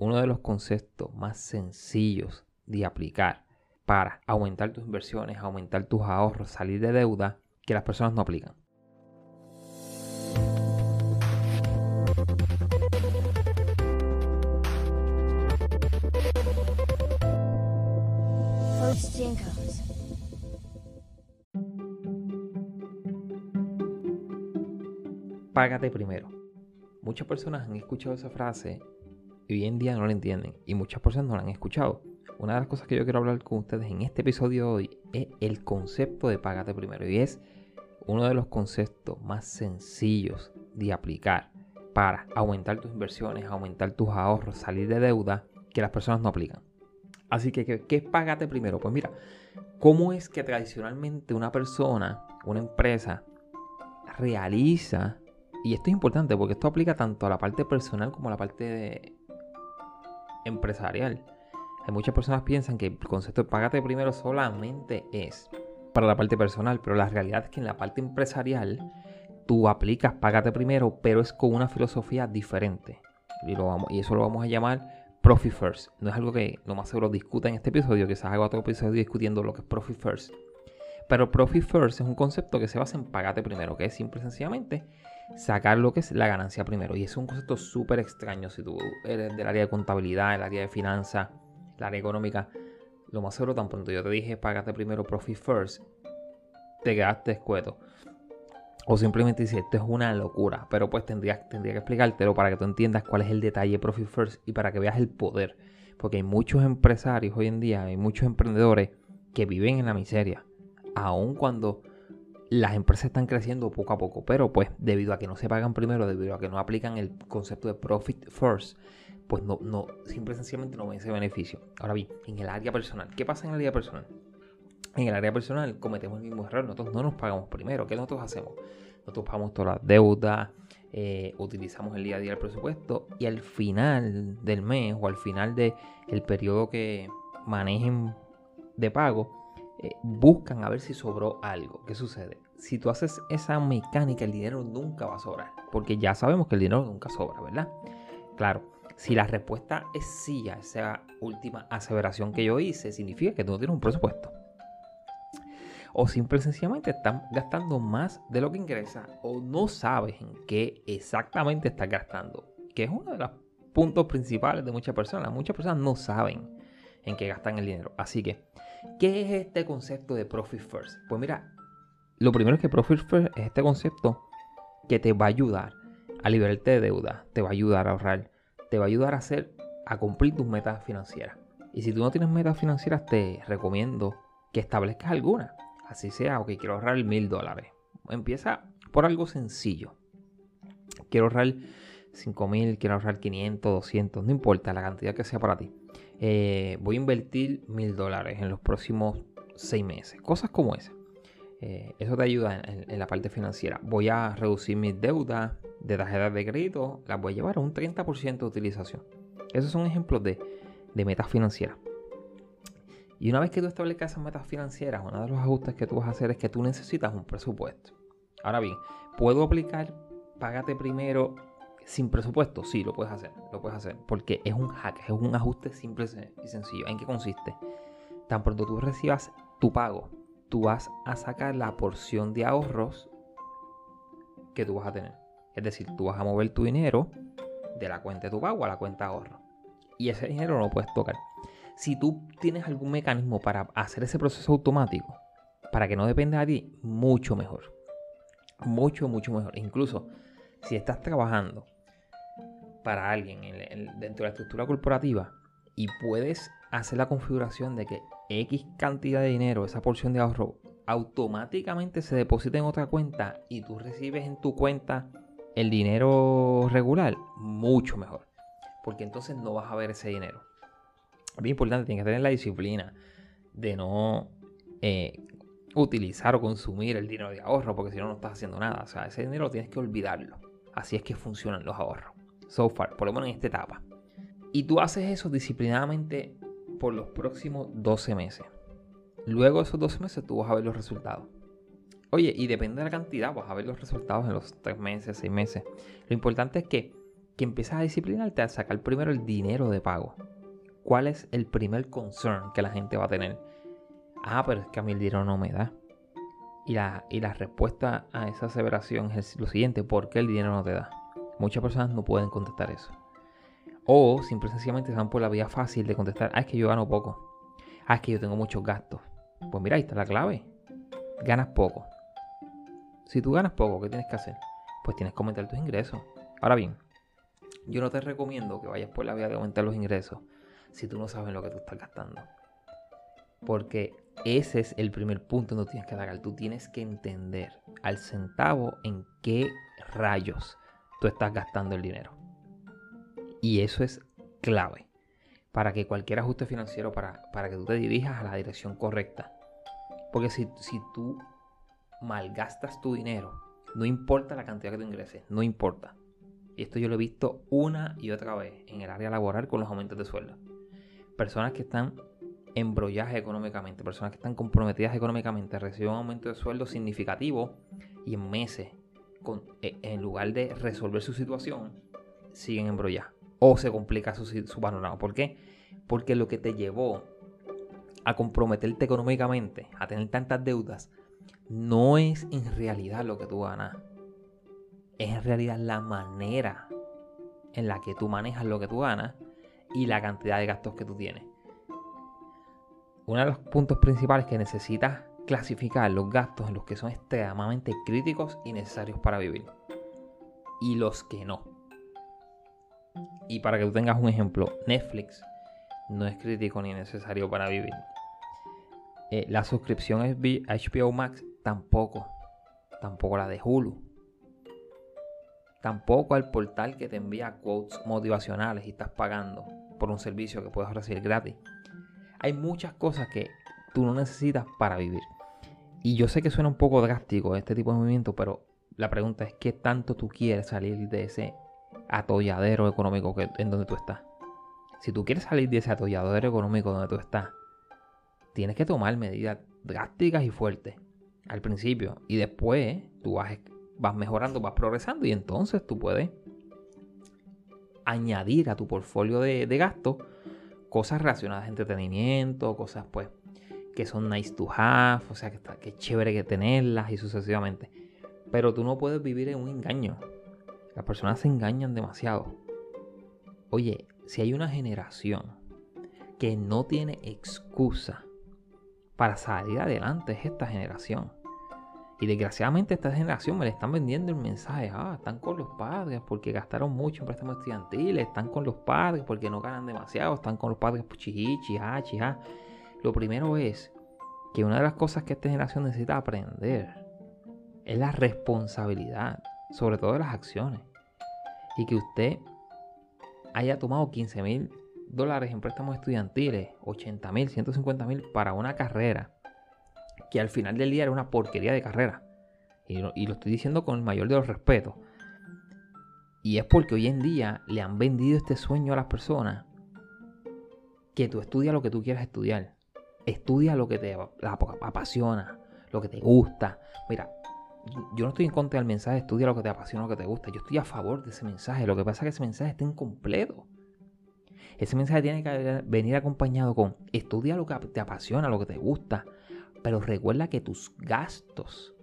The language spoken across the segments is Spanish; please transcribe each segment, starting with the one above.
uno de los conceptos más sencillos de aplicar para aumentar tus inversiones, aumentar tus ahorros, salir de deuda, que las personas no aplican. Págate primero. Muchas personas han escuchado esa frase hoy en día no la entienden y muchas personas no la han escuchado. Una de las cosas que yo quiero hablar con ustedes en este episodio de hoy es el concepto de págate primero y es uno de los conceptos más sencillos de aplicar para aumentar tus inversiones, aumentar tus ahorros, salir de deuda que las personas no aplican. Así que, ¿qué, es págate primero? Pues mira, ¿cómo es que tradicionalmente una persona, una empresa, realiza, y esto es importante porque esto aplica tanto a la parte personal como a la parte empresarial. Hay muchas personas que piensan que el concepto de págate primero solamente es para la parte personal, pero la realidad es que en la parte empresarial tú aplicas págate primero, pero es con una filosofía diferente. Y, y eso lo vamos a llamar Profit First. No es algo que lo más seguro discuta en este episodio, quizás haga otro episodio discutiendo lo que es Profit First. Pero Profit First es un concepto que se basa en pagate primero, que es simple y sencillamente sacar lo que es la ganancia primero. Y es un concepto súper extraño si tú eres del área de contabilidad, el área de finanzas, el área económica. Lo más seguro, tan pronto yo te dije pagate primero Profit First, te quedaste escueto. O simplemente dices, esto es una locura. Pero pues tendría, tendría que explicártelo para que tú entiendas cuál es el detalle Profit First y para que veas el poder. Porque hay muchos empresarios hoy en día, hay muchos emprendedores que viven en la miseria. Aun cuando las empresas están creciendo poco a poco. Pero pues debido a que no se pagan primero, debido a que no aplican el concepto de Profit First, pues no, no, simple sencillamente no ven ese beneficio. Ahora bien, en el área personal, ¿qué pasa en el área personal? En el área personal cometemos el mismo error. Nosotros no nos pagamos primero. ¿Qué nosotros hacemos? Nosotros pagamos todas las deudas, eh, utilizamos el día a día el presupuesto y al final del mes o al final del el periodo que manejen de pago, eh, buscan a ver si sobró algo. ¿Qué sucede? Si tú haces esa mecánica, el dinero nunca va a sobrar. Porque ya sabemos que el dinero nunca sobra, ¿verdad? Claro, si la respuesta es sí a esa última aseveración que yo hice, significa que tú no tienes un presupuesto o simple y sencillamente están gastando más de lo que ingresa o no sabes en qué exactamente estás gastando, que es uno de los puntos principales de muchas personas. Muchas personas no saben en qué gastan el dinero. Así que, ¿qué es este concepto de Profit First? Pues mira, lo primero es que Profit First es este concepto que te va a ayudar a liberarte de deuda, te va a ayudar a ahorrar, te va a ayudar a hacer, a cumplir tus metas financieras. Y si tú no tienes metas financieras, te recomiendo que establezcas alguna. Así sea, ok, quiero ahorrar mil dólares. Empieza por algo sencillo. Quiero ahorrar 5 mil, quiero ahorrar 500, 200, no importa la cantidad que sea para ti. Eh, voy a invertir mil dólares en los próximos seis meses. Cosas como esas. Eh, eso te ayuda en, la parte financiera. Voy a reducir mis deudas de tarjetas de crédito. Las voy a llevar a un 30% de utilización. Esos son ejemplos de, de metas financieras. Y una vez que tú establezcas esas metas financieras, uno de los ajustes que tú vas a hacer es que tú necesitas un presupuesto. Ahora bien, ¿puedo aplicar págate primero sin presupuesto? Sí, lo puedes hacer, lo puedes hacer, porque es un hack, es un ajuste simple y sencillo. ¿En qué consiste? Tan pronto tú recibas tu pago, tú vas a sacar la porción de ahorros que tú vas a tener. Es decir, tú vas a mover tu dinero de la cuenta de tu pago a la cuenta de ahorro. Y ese dinero no lo puedes tocar si tú tienes algún mecanismo para hacer ese proceso automático, para que no dependa de ti, mucho mejor. Mucho, mucho mejor. Incluso si estás trabajando para alguien dentro de la estructura corporativa y puedes hacer la configuración de que X cantidad de dinero, esa porción de ahorro, automáticamente se deposita en otra cuenta y tú recibes en tu cuenta el dinero regular, mucho mejor. Porque entonces no vas a ver ese dinero bien importante, tienes que tener la disciplina de no eh, utilizar o consumir el dinero de ahorro, porque si no, no estás haciendo nada. O sea, ese dinero tienes que olvidarlo. Así es que funcionan los ahorros. So far, por lo menos en esta etapa. Y tú haces eso disciplinadamente por los próximos 12 meses. Luego de esos 12 meses tú vas a ver los resultados. Oye, y depende de la cantidad, vas a ver los resultados en los 3 meses, 6 meses. Lo importante es que que empiezas a disciplinarte a sacar primero el dinero de pago. ¿Cuál es el primer concern que la gente va a tener? Ah, pero es que a mí el dinero no me da. Y la, y la respuesta a esa aseveración es lo siguiente, ¿por qué el dinero no te da? Muchas personas no pueden contestar eso. O simple y sencillamente van por la vía fácil de contestar, ah, es que yo gano poco. Ah, es que yo tengo muchos gastos. Pues mira, ahí está la clave. Ganas poco. Si tú ganas poco, ¿qué tienes que hacer? Pues tienes que aumentar tus ingresos. Ahora bien, yo no te recomiendo que vayas por la vía de aumentar los ingresos si tú no sabes lo que tú estás gastando. Porque ese es el primer punto donde tienes que atacar. Tú tienes que entender al centavo en qué rayos tú estás gastando el dinero. Y eso es clave para que cualquier ajuste financiero, para, para que tú te dirijas a la dirección correcta. Porque si, si tú malgastas tu dinero, no importa la cantidad que tú ingreses, no importa. Y esto yo lo he visto una y otra vez en el área laboral con los aumentos de sueldo. Personas que están embrolladas económicamente, personas que están comprometidas económicamente, reciben un aumento de sueldo significativo y en meses, e, en lugar de resolver su situación, siguen embrolladas. O se complica su, su panorama. ¿Por qué? Porque lo que te llevó a comprometerte económicamente, a tener tantas deudas, no es en realidad lo que tú ganas. Es en realidad la manera en la que tú manejas lo que tú ganas y la cantidad de gastos que tú tienes. Uno de los puntos principales que necesitas clasificar los gastos en los que son extremadamente críticos y necesarios para vivir. Y los que no. Y para que tú tengas un ejemplo, Netflix no es crítico ni necesario para vivir. Eh, la suscripción HBO Max tampoco. Tampoco la de Hulu. Tampoco al portal que te envía quotes motivacionales y estás pagando por un servicio que puedes recibir gratis. Hay muchas cosas que tú no necesitas para vivir. Y yo sé que suena un poco drástico este tipo de movimiento, pero la pregunta es qué tanto tú quieres salir de ese atolladero económico que, en donde tú estás. Si tú quieres salir de ese atolladero económico donde tú estás, tienes que tomar medidas drásticas y fuertes al principio. Y después tú vas, vas mejorando, vas progresando y entonces tú puedes añadir a tu portfolio de, de gastos cosas relacionadas a entretenimiento, cosas pues que son nice to have, o sea que, está, que chévere que tenerlas y sucesivamente. Pero tú no puedes vivir en un engaño. Las personas se engañan demasiado. Oye, si hay una generación que no tiene excusa para salir adelante, es esta generación. Y desgraciadamente esta generación me le están vendiendo el mensaje, ah, están con los padres porque gastaron mucho en préstamos estudiantiles, están con los padres porque no ganan demasiado, están con los padres chichi, ah. Lo primero es que una de las cosas que esta generación necesita aprender es la responsabilidad, sobre todo de las acciones. Y que usted haya tomado 15 mil dólares en préstamos estudiantiles, 80 mil, 150 mil para una carrera que al final del día era una porquería de carrera. Y lo, estoy diciendo con el mayor de los respetos. Y es porque hoy en día le han vendido este sueño a las personas que tú estudias lo que tú quieras estudiar. Estudia lo que te apasiona, lo que te gusta. Mira, yo no estoy en contra del mensaje estudia lo que te apasiona, lo que te gusta. Yo estoy a favor de ese mensaje. Lo que pasa es que ese mensaje está incompleto. Ese mensaje tiene que venir acompañado con estudia lo que te apasiona, lo que te gusta. Pero recuerda que tus gastos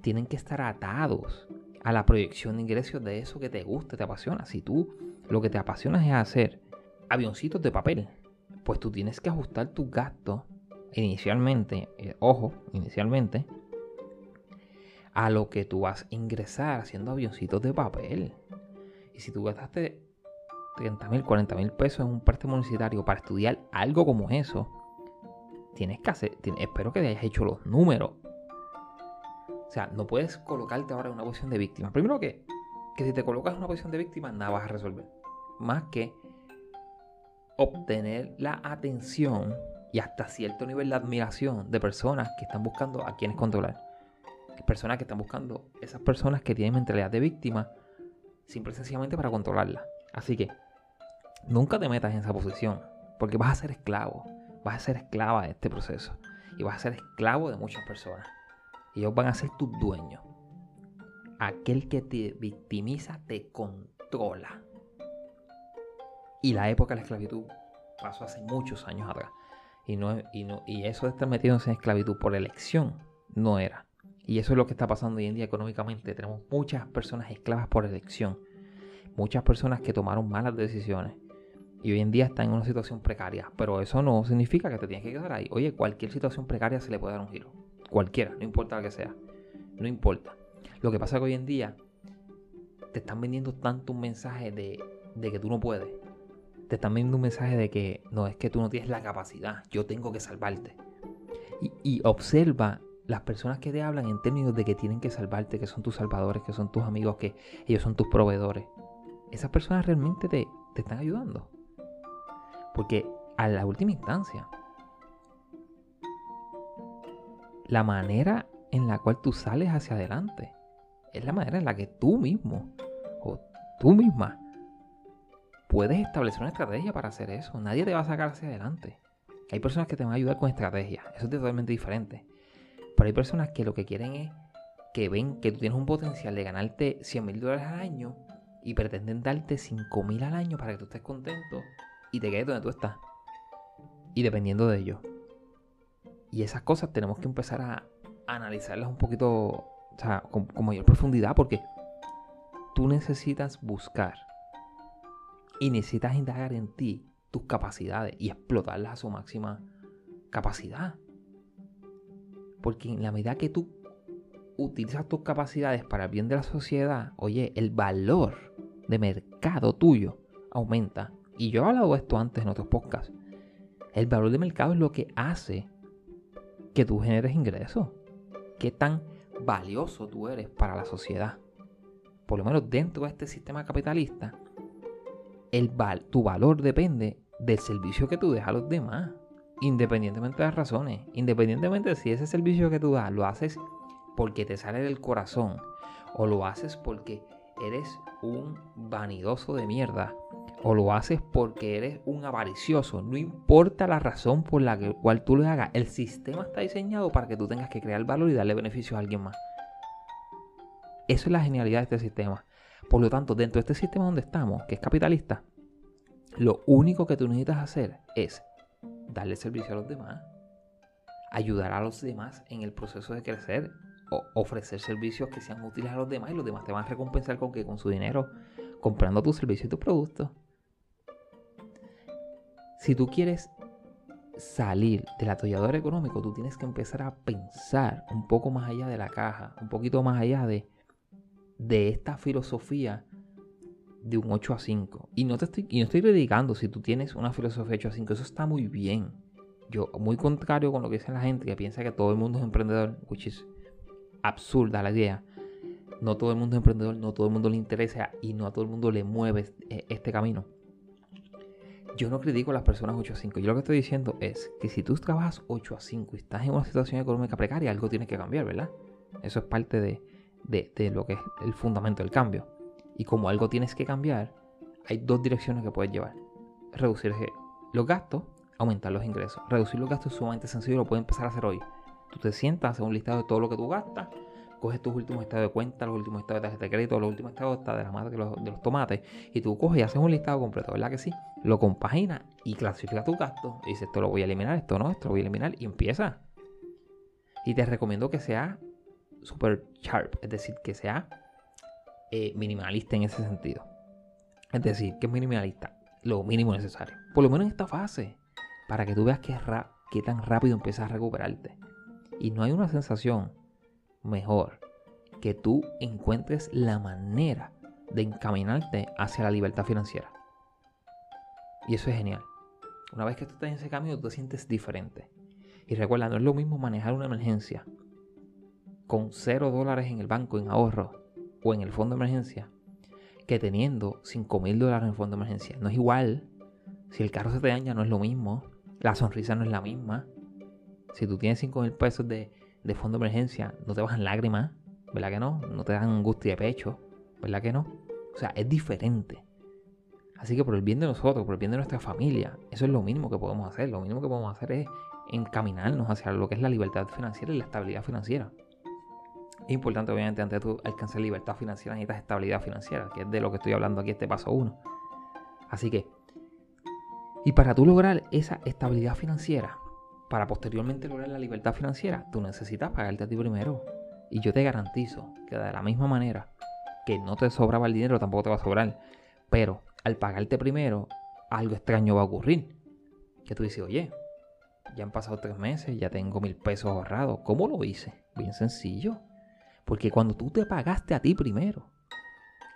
tienen que estar atados a la proyección de ingresos de eso que te gusta, te apasiona. Si tú lo que te apasiona es hacer avioncitos de papel, pues tú tienes que ajustar tus gastos inicialmente, eh, ojo, inicialmente, a lo que tú vas a ingresar haciendo avioncitos de papel. Y si tú gastaste 30 mil, 40 mil pesos en un préstamo universitario para estudiar algo como eso, tienes que hacer, espero que hayas hecho los números. O sea, no puedes colocarte ahora en una posición de víctima. Primero que, que si te colocas en una posición de víctima, nada vas a resolver. Más que obtener la atención y hasta cierto nivel de admiración de personas que están buscando a quienes controlar. Personas que están buscando esas personas que tienen mentalidad de víctima, simple y sencillamente para controlarla. Así que nunca te metas en esa posición, porque vas a ser esclavo vas a ser esclava de este proceso. Y vas a ser esclavo de muchas personas. Ellos van a ser tus dueños. Aquel que te victimiza te controla. Y la época de la esclavitud pasó hace muchos años atrás. Y, no, y, no, y eso de estar metiéndose en esclavitud por elección no era. Y eso es lo que está pasando hoy en día económicamente. Tenemos muchas personas esclavas por elección. Muchas personas que tomaron malas decisiones. Y hoy en día están en una situación precaria. Pero eso no significa que te tienes que quedar ahí. Oye, cualquier situación precaria se le puede dar un giro. Cualquiera, no importa la que sea. No importa. Lo que pasa es que hoy en día te están vendiendo tanto un mensaje de, de que tú no puedes. Te están vendiendo un mensaje de que no es que tú no tienes la capacidad, yo tengo que salvarte. Y, y, observa las personas que te hablan en términos de que tienen que salvarte, que son tus salvadores, que son tus amigos, que ellos son tus proveedores. Esas personas realmente te, te están ayudando. Porque a la última instancia, la manera en la cual tú sales hacia adelante es la manera en la que tú mismo o tú misma puedes establecer una estrategia para hacer eso. Nadie te va a sacar hacia adelante. Hay personas que te van a ayudar con estrategias. Eso es totalmente diferente. Pero hay personas que lo que quieren es que ven que tú tienes un potencial de ganarte 100 mil dólares al año y pretenden darte 5 mil al año para que tú estés contento y te quedes donde tú estás. Y dependiendo de ello. Y esas cosas tenemos que empezar a analizarlas un poquito o sea, con, mayor profundidad, porque tú necesitas buscar y necesitas indagar en ti tus capacidades y explotarlas a su máxima capacidad. Porque en la medida que tú utilizas tus capacidades para el bien de la sociedad, oye, el valor de mercado tuyo aumenta. Y yo he hablado de esto antes en otros podcasts. El valor de mercado es lo que hace que tú generes ingresos. ¿Qué tan valioso tú eres para la sociedad. Por lo menos dentro de este sistema capitalista, el tu valor depende del servicio que tú dejas a los demás, independientemente de las razones, independientemente de si ese servicio que tú das lo haces porque te sale del corazón o lo haces porque eres un vanidoso de mierda o lo haces porque eres un avaricioso, no importa la razón por la cual tú lo hagas, el sistema está diseñado para que tú tengas que crear valor y darle beneficios a alguien más. Eso es la genialidad de este sistema. Por lo tanto, dentro de este sistema donde estamos, que es capitalista, lo único que tú necesitas hacer es darle servicio a los demás, ayudar a los demás en el proceso de crecer, o ofrecer servicios que sean útiles a los demás y los demás te van a recompensar con que con su dinero comprando tus servicios y tus productos. Si tú quieres salir del atollador económico, tú tienes que empezar a pensar un poco más allá de la caja, un poquito más allá de, de esta filosofía de un 8 a 5. Y no, te estoy, y no estoy dedicando si tú tienes una filosofía 8 a 5, eso está muy bien. Yo, muy contrario con lo que dice la gente que piensa que todo el mundo es emprendedor, which is absurda la idea. No todo el mundo es emprendedor, no todo el mundo le interesa y no a todo el mundo le mueve este camino yo no critico a las personas 8 a 5. Yo lo que estoy diciendo es que si tú trabajas 8 a 5 y estás en una situación económica precaria, algo tiene que cambiar, ¿verdad? Eso es parte de, de, lo que es el fundamento del cambio. Y como algo tienes que cambiar, hay dos direcciones que puedes llevar. Reducir los gastos, aumentar los ingresos. Reducir los gastos es sumamente sencillo, lo puedes empezar a hacer hoy. Tú te sientas, haces un listado de todo lo que tú gastas coges tus últimos estados de cuenta, los últimos estados de tarjeta de crédito, los últimos estados de la mata de los, tomates, y tú coges y haces un listado completo, ¿verdad que sí? Lo compaginas y clasificas tus gastos. Y dices, esto lo voy a eliminar, esto no, esto lo voy a eliminar, y empieza. Y te recomiendo que sea super sharp, es decir, que sea eh, minimalista en ese sentido. Es decir, que es minimalista, lo mínimo necesario. Por lo menos en esta fase, para que tú veas qué, tan rápido empiezas a recuperarte. Y no hay una sensación mejor que tú encuentres la manera de encaminarte hacia la libertad financiera. Y eso es genial. Una vez que tú estás en ese camino, tú te sientes diferente. Y recuerda, no es lo mismo manejar una emergencia con cero dólares en el banco en ahorro o en el fondo de emergencia que teniendo 5 mil dólares en el fondo de emergencia. No es igual. Si el carro se te daña, no es lo mismo. La sonrisa no es la misma. Si tú tienes 5 mil pesos de, de fondo de emergencia no te bajan lágrimas, ¿verdad que no? No te dan angustia de pecho, ¿verdad que no? O sea, es diferente. Así que por el bien de nosotros, por el bien de nuestra familia, eso es lo mínimo que podemos hacer. Lo mínimo que podemos hacer es encaminarnos hacia lo que es la libertad financiera y la estabilidad financiera. Es importante, obviamente, antes de tú alcanzar libertad financiera, necesitas estabilidad financiera, que es de lo que estoy hablando aquí, este paso uno. Así que Y para tú lograr esa estabilidad financiera, para posteriormente lograr la libertad financiera, tú necesitas pagarte a ti primero. Y yo te garantizo que de la misma manera que no te sobraba el dinero, tampoco te va a sobrar. Pero al pagarte primero, algo extraño va a ocurrir. Que tú dices, oye, ya han pasado tres meses, ya tengo mil pesos ahorrados. ¿Cómo lo hice? Bien sencillo. Porque cuando tú te pagaste a ti primero,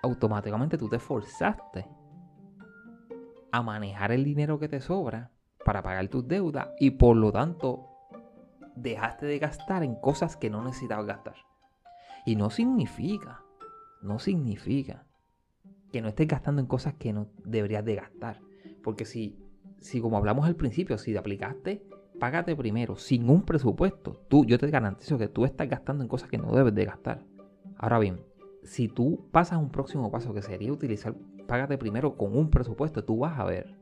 automáticamente tú te forzaste a manejar el dinero que te sobra para pagar tus deudas y por lo tanto dejaste de gastar en cosas que no necesitabas gastar. Y no significa, no significa que no estés gastando en cosas que no deberías de gastar. Porque si, si como hablamos al principio, si te aplicaste, págate primero, sin un presupuesto, tú, yo te garantizo que tú estás gastando en cosas que no debes de gastar. Ahora bien, si tú pasas un próximo paso que sería utilizar págate primero con un presupuesto, tú vas a ver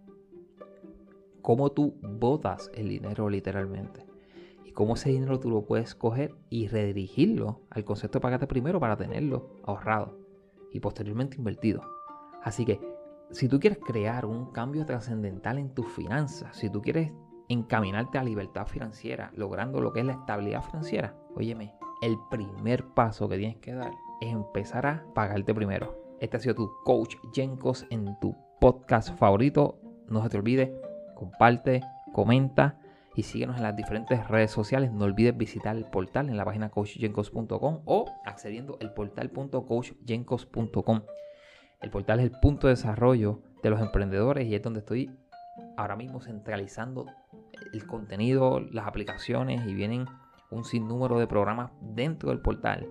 cómo tú botas el dinero literalmente. Y cómo ese dinero tú lo puedes coger y redirigirlo al concepto págate primero para tenerlo ahorrado y posteriormente invertido. Así que si tú quieres crear un cambio trascendental en tus finanzas, si tú quieres encaminarte a libertad financiera, logrando lo que es la estabilidad financiera, óyeme, el primer paso que tienes que dar es empezar a pagarte primero. Este ha sido tu coach Jenkos en tu podcast favorito. No se te olvide, comparte, comenta y síguenos en las diferentes redes sociales. No olvides visitar el portal en la página coachjenkos.com o accediendo al portal.coachjenkos.com. El portal es el punto de desarrollo de los emprendedores y es donde estoy ahora mismo centralizando el contenido, las aplicaciones y vienen un sinnúmero de programas dentro del portal,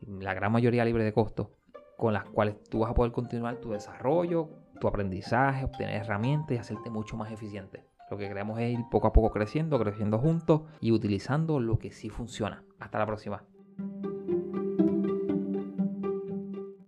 la gran mayoría libre de costo, con las cuales tú vas a poder continuar tu desarrollo, tu aprendizaje, obtener herramientas y hacerte mucho más eficiente. Lo que queremos es ir poco a poco creciendo, creciendo juntos y utilizando lo que sí funciona. Hasta la próxima.